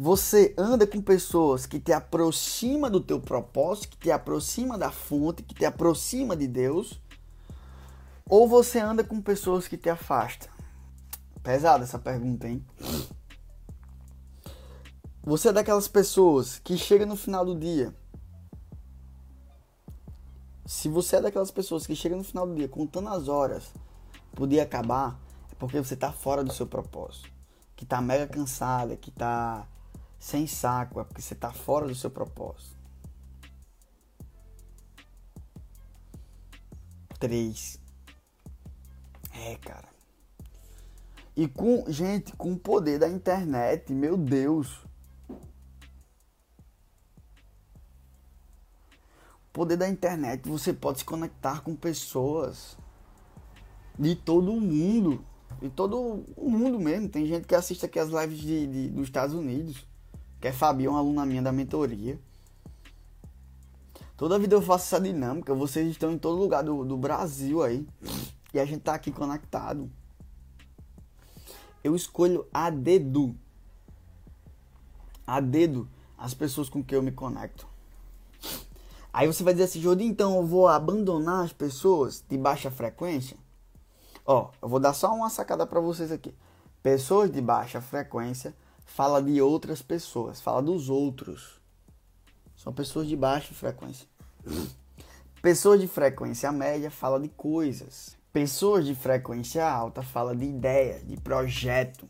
Você anda com pessoas que te aproxima do teu propósito, que te aproxima da fonte, que te aproxima de Deus, ou você anda com pessoas que te afastam? Pesada essa pergunta, hein? Você é daquelas pessoas que chega no final do dia. Se você é daquelas pessoas que chega no final do dia contando as horas pro dia acabar, é porque você tá fora do seu propósito. Que tá mega cansada, que tá sem saco, é porque você tá fora do seu propósito. Três. É, cara. E com, gente, com o poder da internet, meu Deus. O poder da internet, você pode se conectar com pessoas de todo o mundo. De todo o mundo mesmo. Tem gente que assiste aqui as lives de, de dos Estados Unidos. Que é Fabio, uma aluna minha da mentoria. Toda vida eu faço essa dinâmica. Vocês estão em todo lugar do, do Brasil aí. E a gente tá aqui conectado. Eu escolho a dedo. A dedo as pessoas com quem eu me conecto. Aí você vai dizer assim, Jordi, então eu vou abandonar as pessoas de baixa frequência? Ó, eu vou dar só uma sacada para vocês aqui. Pessoas de baixa frequência fala de outras pessoas, fala dos outros. São pessoas de baixa frequência. Pessoas de frequência média fala de coisas. Pessoas de frequência alta fala de ideia, de projeto.